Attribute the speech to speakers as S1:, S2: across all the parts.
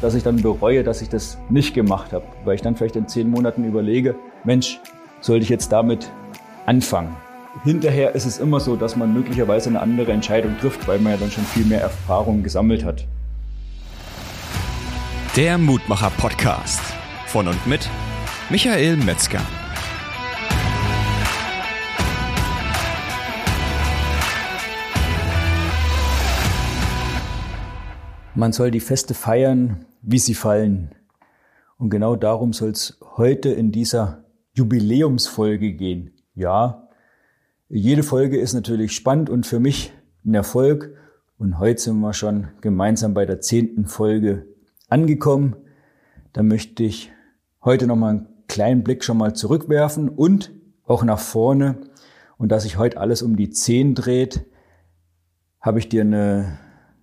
S1: dass ich dann bereue, dass ich das nicht gemacht habe, weil ich dann vielleicht in zehn Monaten überlege, Mensch, sollte ich jetzt damit anfangen? Hinterher ist es immer so, dass man möglicherweise eine andere Entscheidung trifft, weil man ja dann schon viel mehr Erfahrung gesammelt hat.
S2: Der Mutmacher Podcast von und mit Michael Metzger.
S1: Man soll die Feste feiern, wie sie fallen. Und genau darum soll es heute in dieser Jubiläumsfolge gehen. Ja, jede Folge ist natürlich spannend und für mich ein Erfolg. Und heute sind wir schon gemeinsam bei der zehnten Folge angekommen. Da möchte ich heute nochmal einen kleinen Blick schon mal zurückwerfen und auch nach vorne. Und dass sich heute alles um die zehn dreht, habe ich dir eine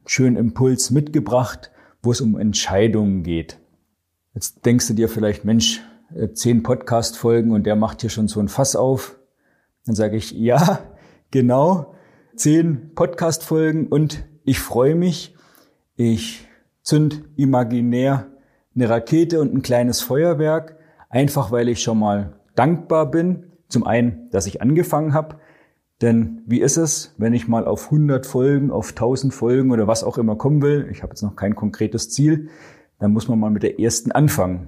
S1: schönen Impuls mitgebracht, wo es um Entscheidungen geht. Jetzt denkst du dir vielleicht, Mensch, äh, zehn Podcast-Folgen und der macht hier schon so ein Fass auf. Dann sage ich, ja, genau, zehn Podcast-Folgen und ich freue mich. Ich zünd imaginär eine Rakete und ein kleines Feuerwerk, einfach weil ich schon mal dankbar bin. Zum einen, dass ich angefangen habe, denn wie ist es, wenn ich mal auf 100 Folgen, auf 1000 Folgen oder was auch immer kommen will? Ich habe jetzt noch kein konkretes Ziel. Dann muss man mal mit der ersten anfangen.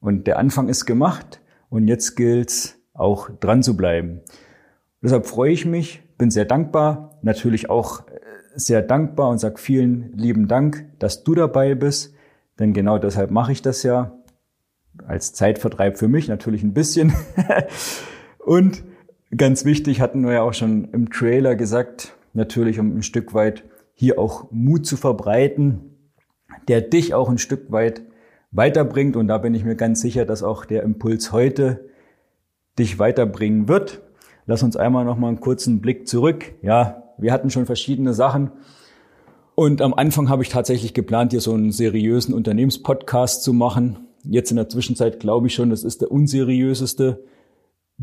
S1: Und der Anfang ist gemacht und jetzt gilt auch dran zu bleiben. Deshalb freue ich mich, bin sehr dankbar, natürlich auch äh, sehr dankbar und sage vielen lieben Dank, dass du dabei bist. Denn genau deshalb mache ich das ja als Zeitvertreib für mich natürlich ein bisschen. und Ganz wichtig hatten wir ja auch schon im Trailer gesagt, natürlich um ein Stück weit hier auch Mut zu verbreiten, der dich auch ein Stück weit weiterbringt. Und da bin ich mir ganz sicher, dass auch der Impuls heute dich weiterbringen wird. Lass uns einmal noch mal einen kurzen Blick zurück. Ja, wir hatten schon verschiedene Sachen. Und am Anfang habe ich tatsächlich geplant, hier so einen seriösen Unternehmenspodcast zu machen. Jetzt in der Zwischenzeit glaube ich schon, das ist der unseriöseste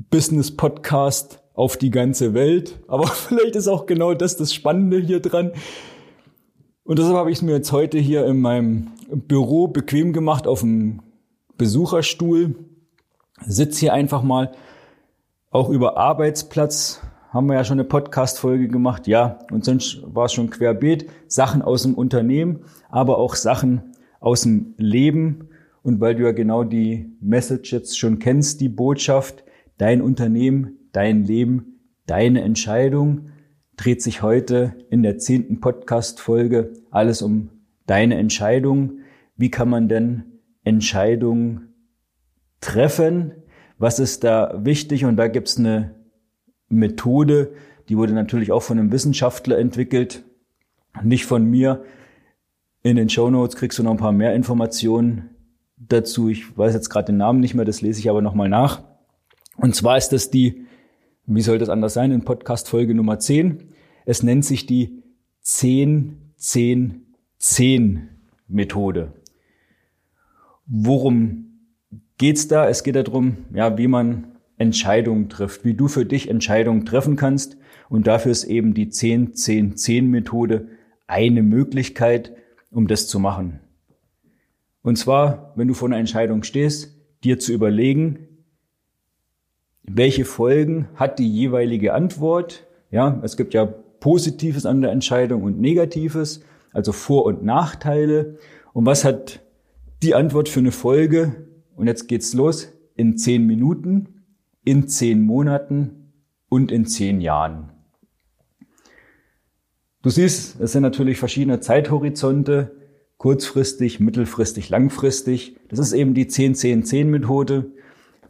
S1: Business-Podcast auf die ganze Welt. Aber vielleicht ist auch genau das das Spannende hier dran. Und deshalb habe ich es mir jetzt heute hier in meinem Büro bequem gemacht auf dem Besucherstuhl. Sitz hier einfach mal. Auch über Arbeitsplatz haben wir ja schon eine Podcast-Folge gemacht. Ja, und sonst war es schon querbeet. Sachen aus dem Unternehmen, aber auch Sachen aus dem Leben. Und weil du ja genau die Message jetzt schon kennst, die Botschaft, Dein Unternehmen, dein Leben, deine Entscheidung dreht sich heute in der zehnten Podcast-Folge alles um deine Entscheidung. Wie kann man denn Entscheidungen treffen? Was ist da wichtig? Und da gibt's eine Methode, die wurde natürlich auch von einem Wissenschaftler entwickelt, nicht von mir. In den Show Notes kriegst du noch ein paar mehr Informationen dazu. Ich weiß jetzt gerade den Namen nicht mehr, das lese ich aber nochmal nach. Und zwar ist das die, wie soll das anders sein, in Podcast Folge Nummer 10. Es nennt sich die 10-10-10 Methode. Worum geht's da? Es geht darum, ja, wie man Entscheidungen trifft, wie du für dich Entscheidungen treffen kannst. Und dafür ist eben die 10-10-10 Methode eine Möglichkeit, um das zu machen. Und zwar, wenn du vor einer Entscheidung stehst, dir zu überlegen, welche Folgen hat die jeweilige Antwort? Ja, es gibt ja Positives an der Entscheidung und Negatives, also Vor- und Nachteile. Und was hat die Antwort für eine Folge? Und jetzt geht's los. In zehn Minuten, in zehn Monaten und in zehn Jahren. Du siehst, es sind natürlich verschiedene Zeithorizonte, kurzfristig, mittelfristig, langfristig. Das ist eben die 10-10-10-Methode.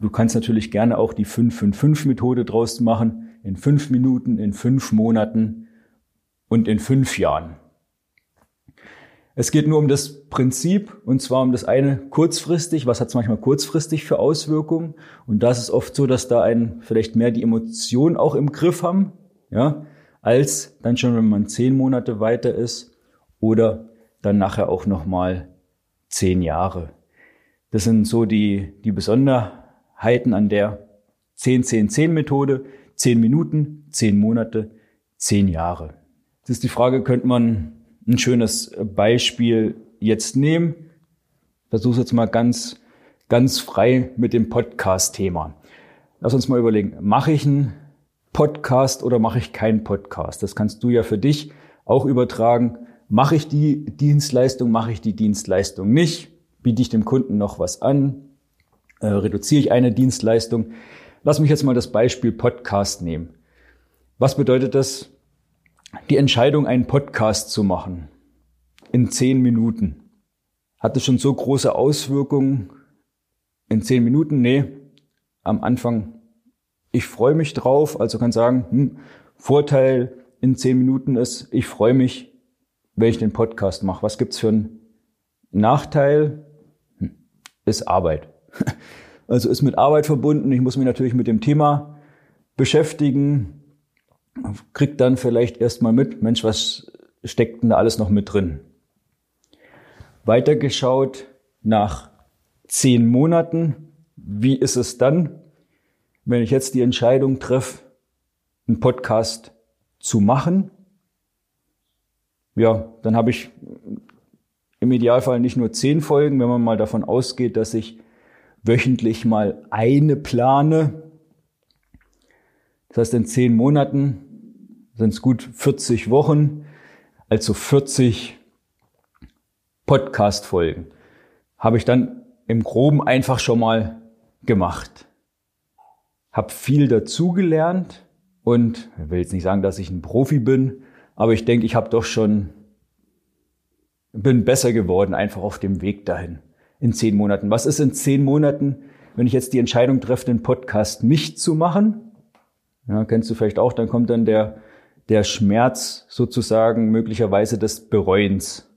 S1: Du kannst natürlich gerne auch die 5-5-5-Methode draus machen, in fünf Minuten, in fünf Monaten und in fünf Jahren. Es geht nur um das Prinzip und zwar um das eine kurzfristig. Was hat es manchmal kurzfristig für Auswirkungen? Und das ist oft so, dass da einen vielleicht mehr die Emotionen auch im Griff haben, ja, als dann schon, wenn man zehn Monate weiter ist oder dann nachher auch nochmal zehn Jahre. Das sind so die, die Besonderheiten halten an der 10-10-10-Methode 10 Minuten, 10 Monate, 10 Jahre. Das ist die Frage, könnte man ein schönes Beispiel jetzt nehmen? versuche jetzt mal ganz, ganz frei mit dem Podcast-Thema. Lass uns mal überlegen, mache ich einen Podcast oder mache ich keinen Podcast? Das kannst du ja für dich auch übertragen. Mache ich die Dienstleistung, mache ich die Dienstleistung nicht? Biete ich dem Kunden noch was an? Äh, reduziere ich eine Dienstleistung? Lass mich jetzt mal das Beispiel Podcast nehmen. Was bedeutet das? Die Entscheidung, einen Podcast zu machen in zehn Minuten. Hat es schon so große Auswirkungen in zehn Minuten? Nee, am Anfang, ich freue mich drauf, also kann sagen, hm, Vorteil in zehn Minuten ist, ich freue mich, wenn ich den Podcast mache. Was gibt's für einen Nachteil? Hm, ist Arbeit. Also ist mit Arbeit verbunden. Ich muss mich natürlich mit dem Thema beschäftigen, kriegt dann vielleicht erstmal mit, Mensch, was steckt denn da alles noch mit drin? Weitergeschaut nach zehn Monaten, wie ist es dann, wenn ich jetzt die Entscheidung treffe, einen Podcast zu machen? Ja, dann habe ich im Idealfall nicht nur zehn Folgen, wenn man mal davon ausgeht, dass ich wöchentlich mal eine plane. Das heißt, in zehn Monaten sind es gut 40 Wochen, also 40 Podcast-Folgen. Habe ich dann im Groben einfach schon mal gemacht. Hab viel dazugelernt und ich will jetzt nicht sagen, dass ich ein Profi bin, aber ich denke, ich habe doch schon bin besser geworden einfach auf dem Weg dahin in zehn Monaten. Was ist in zehn Monaten, wenn ich jetzt die Entscheidung treffe, den Podcast nicht zu machen? Ja, kennst du vielleicht auch, dann kommt dann der, der Schmerz sozusagen möglicherweise des Bereuens.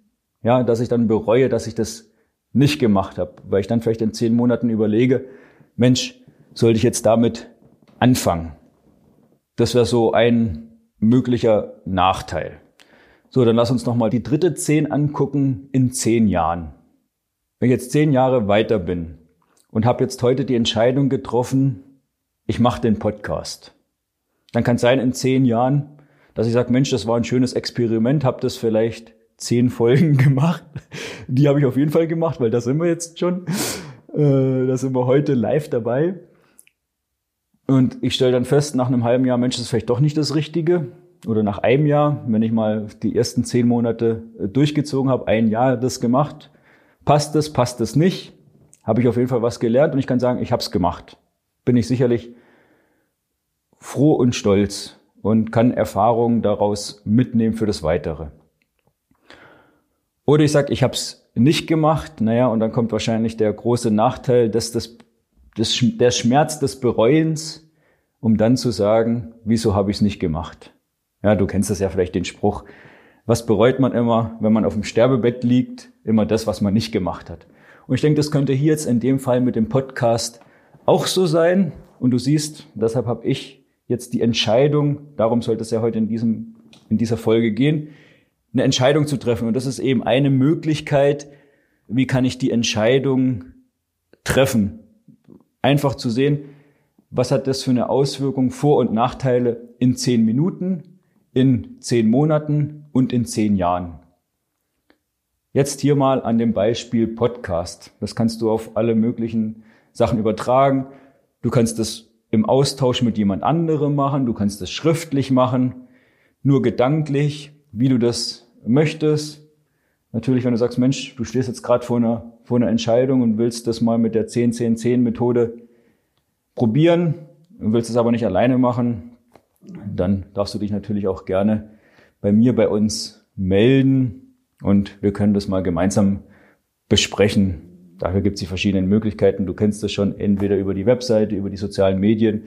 S1: Ja, dass ich dann bereue, dass ich das nicht gemacht habe, weil ich dann vielleicht in zehn Monaten überlege, Mensch, sollte ich jetzt damit anfangen? Das wäre so ein möglicher Nachteil. So, dann lass uns nochmal die dritte zehn angucken in zehn Jahren. Wenn ich jetzt zehn Jahre weiter bin und habe jetzt heute die Entscheidung getroffen, ich mache den Podcast, dann kann es sein in zehn Jahren, dass ich sage, Mensch, das war ein schönes Experiment, habe das vielleicht zehn Folgen gemacht. Die habe ich auf jeden Fall gemacht, weil da sind wir jetzt schon. Äh, da sind wir heute live dabei. Und ich stelle dann fest, nach einem halben Jahr, Mensch, das ist vielleicht doch nicht das Richtige. Oder nach einem Jahr, wenn ich mal die ersten zehn Monate äh, durchgezogen habe, ein Jahr das gemacht, passt es, passt es nicht, habe ich auf jeden Fall was gelernt und ich kann sagen, ich habe es gemacht. Bin ich sicherlich froh und stolz und kann Erfahrungen daraus mitnehmen für das Weitere. Oder ich sage, ich habe es nicht gemacht, naja, und dann kommt wahrscheinlich der große Nachteil, dass das, das, der Schmerz des Bereuens, um dann zu sagen, wieso habe ich es nicht gemacht? Ja, du kennst das ja vielleicht den Spruch, was bereut man immer, wenn man auf dem Sterbebett liegt? Immer das, was man nicht gemacht hat. Und ich denke, das könnte hier jetzt in dem Fall mit dem Podcast auch so sein. Und du siehst, deshalb habe ich jetzt die Entscheidung, darum sollte es ja heute in, diesem, in dieser Folge gehen, eine Entscheidung zu treffen. Und das ist eben eine Möglichkeit, wie kann ich die Entscheidung treffen. Einfach zu sehen, was hat das für eine Auswirkung, Vor- und Nachteile in zehn Minuten, in zehn Monaten und in zehn Jahren. Jetzt hier mal an dem Beispiel Podcast. Das kannst du auf alle möglichen Sachen übertragen. Du kannst das im Austausch mit jemand anderem machen. Du kannst das schriftlich machen. Nur gedanklich, wie du das möchtest. Natürlich, wenn du sagst, Mensch, du stehst jetzt gerade vor einer, vor einer Entscheidung und willst das mal mit der 10-10-10-Methode probieren und willst es aber nicht alleine machen, dann darfst du dich natürlich auch gerne bei mir, bei uns melden und wir können das mal gemeinsam besprechen. Dafür gibt es die verschiedenen Möglichkeiten. Du kennst das schon entweder über die Webseite, über die sozialen Medien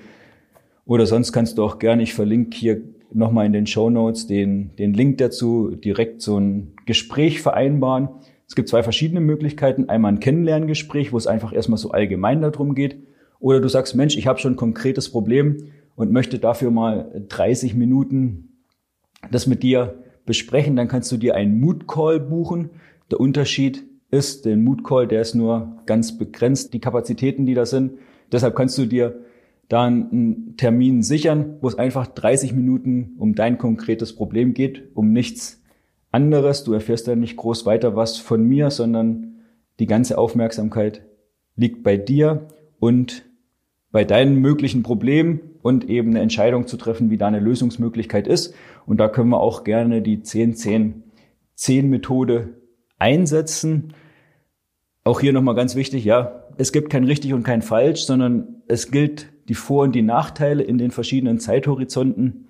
S1: oder sonst kannst du auch gerne, ich verlinke hier nochmal in den Show Notes den, den Link dazu, direkt so ein Gespräch vereinbaren. Es gibt zwei verschiedene Möglichkeiten. Einmal ein Kennenlerngespräch, wo es einfach erstmal so allgemein darum geht. Oder du sagst, Mensch, ich habe schon ein konkretes Problem und möchte dafür mal 30 Minuten das mit dir besprechen. Dann kannst du dir einen Mood Call buchen. Der Unterschied ist, der Mood Call, der ist nur ganz begrenzt, die Kapazitäten, die da sind. Deshalb kannst du dir dann einen Termin sichern, wo es einfach 30 Minuten um dein konkretes Problem geht, um nichts anderes. Du erfährst dann nicht groß weiter was von mir, sondern Die ganze Aufmerksamkeit liegt bei dir und bei deinen möglichen Problemen und eben eine Entscheidung zu treffen, wie da eine Lösungsmöglichkeit ist. Und da können wir auch gerne die 10-10-10-Methode einsetzen. Auch hier nochmal ganz wichtig, ja, es gibt kein richtig und kein falsch, sondern es gilt die Vor- und die Nachteile in den verschiedenen Zeithorizonten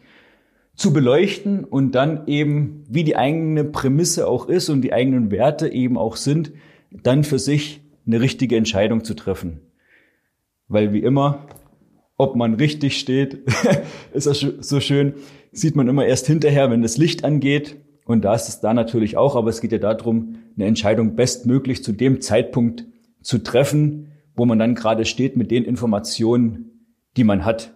S1: zu beleuchten und dann eben, wie die eigene Prämisse auch ist und die eigenen Werte eben auch sind, dann für sich eine richtige Entscheidung zu treffen. Weil wie immer, ob man richtig steht, ist das so schön, sieht man immer erst hinterher, wenn das Licht angeht. Und da ist es da natürlich auch, aber es geht ja darum, eine Entscheidung bestmöglich zu dem Zeitpunkt zu treffen, wo man dann gerade steht mit den Informationen, die man hat.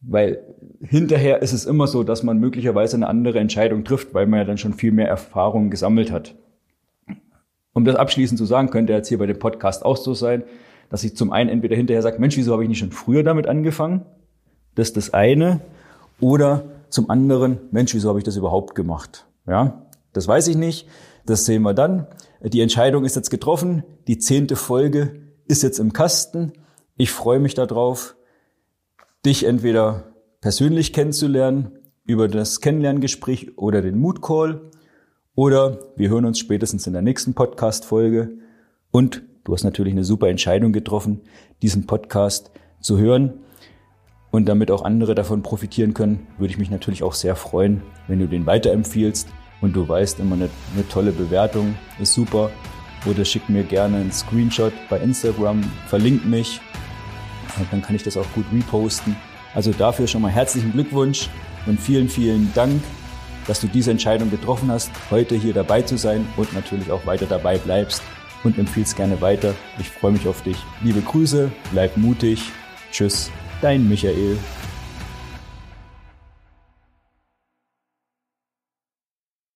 S1: Weil hinterher ist es immer so, dass man möglicherweise eine andere Entscheidung trifft, weil man ja dann schon viel mehr Erfahrung gesammelt hat. Um das abschließend zu sagen, könnte jetzt hier bei dem Podcast auch so sein, dass ich zum einen entweder hinterher sage, Mensch, wieso habe ich nicht schon früher damit angefangen? Das ist das eine. Oder zum anderen, Mensch, wieso habe ich das überhaupt gemacht? Ja, das weiß ich nicht. Das sehen wir dann. Die Entscheidung ist jetzt getroffen. Die zehnte Folge ist jetzt im Kasten. Ich freue mich darauf, dich entweder persönlich kennenzulernen über das Kennenlerngespräch oder den Mood Call oder wir hören uns spätestens in der nächsten Podcast-Folge und Du hast natürlich eine super Entscheidung getroffen, diesen Podcast zu hören. Und damit auch andere davon profitieren können, würde ich mich natürlich auch sehr freuen, wenn du den weiterempfiehlst. Und du weißt immer eine, eine tolle Bewertung ist super. Oder schick mir gerne einen Screenshot bei Instagram, verlink mich. Dann kann ich das auch gut reposten. Also dafür schon mal herzlichen Glückwunsch und vielen, vielen Dank, dass du diese Entscheidung getroffen hast, heute hier dabei zu sein und natürlich auch weiter dabei bleibst und empfiehl's gerne weiter. Ich freue mich auf dich. Liebe Grüße, bleib mutig. Tschüss, dein Michael.